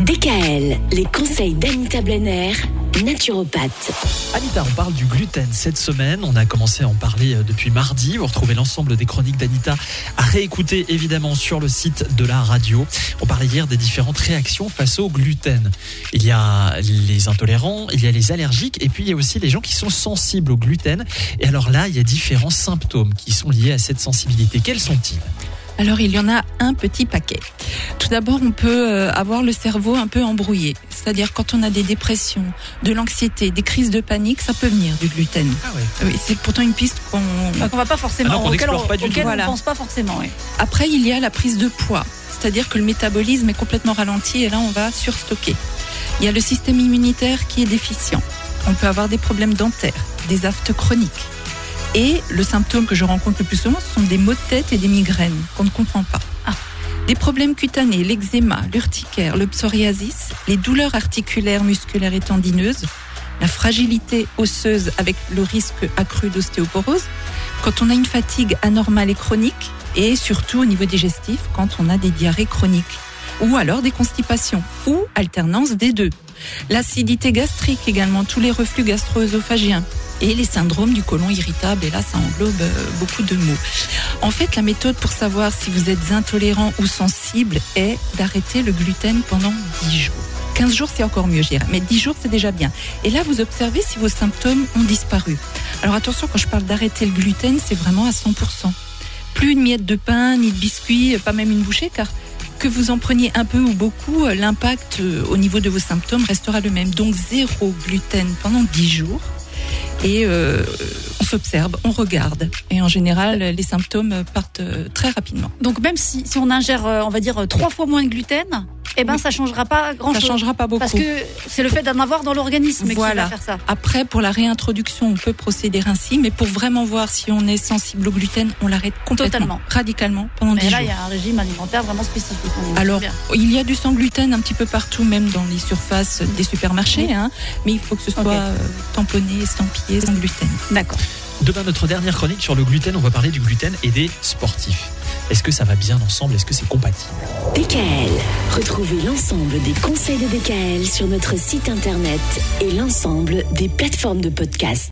DKL, les conseils d'Anita Blenner, naturopathe. Anita, on parle du gluten cette semaine. On a commencé à en parler euh, depuis mardi. Vous retrouvez l'ensemble des chroniques d'Anita à réécouter évidemment sur le site de la radio. On parlait hier des différentes réactions face au gluten. Il y a les intolérants, il y a les allergiques et puis il y a aussi les gens qui sont sensibles au gluten. Et alors là, il y a différents symptômes qui sont liés à cette sensibilité. Quels sont-ils? Alors il y en a un petit paquet. Tout d'abord, on peut euh, avoir le cerveau un peu embrouillé. C'est-à-dire quand on a des dépressions, de l'anxiété, des crises de panique, ça peut venir du gluten. Ah. Oui, c'est pourtant une piste qu'on Enfin, qu'on va pas forcément, Ah non, auquel on, pas du auquel tout. on Voilà. pense pas forcément. oui. Après, il y a la prise de poids, c'est-à-dire que le métabolisme est complètement ralenti et là, on va surstocker. Il y a le système immunitaire qui est déficient. On peut avoir des problèmes dentaires, des aphtes chroniques. Et le symptôme que je rencontre le plus souvent, ce sont des maux de tête et des migraines qu'on ne comprend pas. Ah. Des problèmes cutanés, l'eczéma, l'urticaire, le psoriasis, les douleurs articulaires, musculaires et tendineuses, la fragilité osseuse avec le risque accru d'ostéoporose, quand on a une fatigue anormale et chronique, et surtout au niveau digestif, quand on a des diarrhées chroniques, ou alors des constipations, ou alternance des deux. L'acidité gastrique également, tous les reflux gastro-œsophagiens, et les syndromes du côlon irritable, et là ça englobe euh, beaucoup de mots. En fait, la méthode pour savoir si vous êtes intolérant ou sensible est d'arrêter le gluten pendant 10 jours. 15 jours, c'est encore mieux, je dirais. Mais 10 jours, c'est déjà bien. Et là, vous observez si vos symptômes ont disparu. Alors attention, quand je parle d'arrêter le gluten, c'est vraiment à 100%. Plus une miette de pain, ni de biscuit, pas même une bouchée, car que vous en preniez un peu ou beaucoup, euh, l'impact euh, au niveau de vos symptômes restera le même. Donc zéro gluten pendant 10 jours. Et euh, on s'observe, on regarde. Et en général, les symptômes partent euh, très rapidement. Donc même si, si on ingère, euh, on va dire, euh, trois fois moins de gluten, eh ben Oui. ça changera pas grand Ça chose. changera pas beaucoup. Parce que c'est le fait d'en avoir dans l'organisme qui Voilà. va faire ça. Après, pour la réintroduction, on peut procéder ainsi, mais pour vraiment voir si on est sensible au gluten, on l'arrête complètement, Totalement. radicalement pendant 10 Mais là, jours. il y a un régime alimentaire vraiment spécifique. Alors, il y a du sans gluten un petit peu partout, même dans les surfaces des supermarchés, Oui. hein, mais il faut que ce soit euh, tamponné, estampillé, sans gluten. D'accord. Demain, notre dernière chronique sur le gluten, on va parler du gluten et des sportifs. Est-ce que ça va bien ensemble? Est-ce que c'est compatible? DKL, retrouvez l'ensemble des conseils de DKL sur notre site internet et l'ensemble des plateformes de podcast.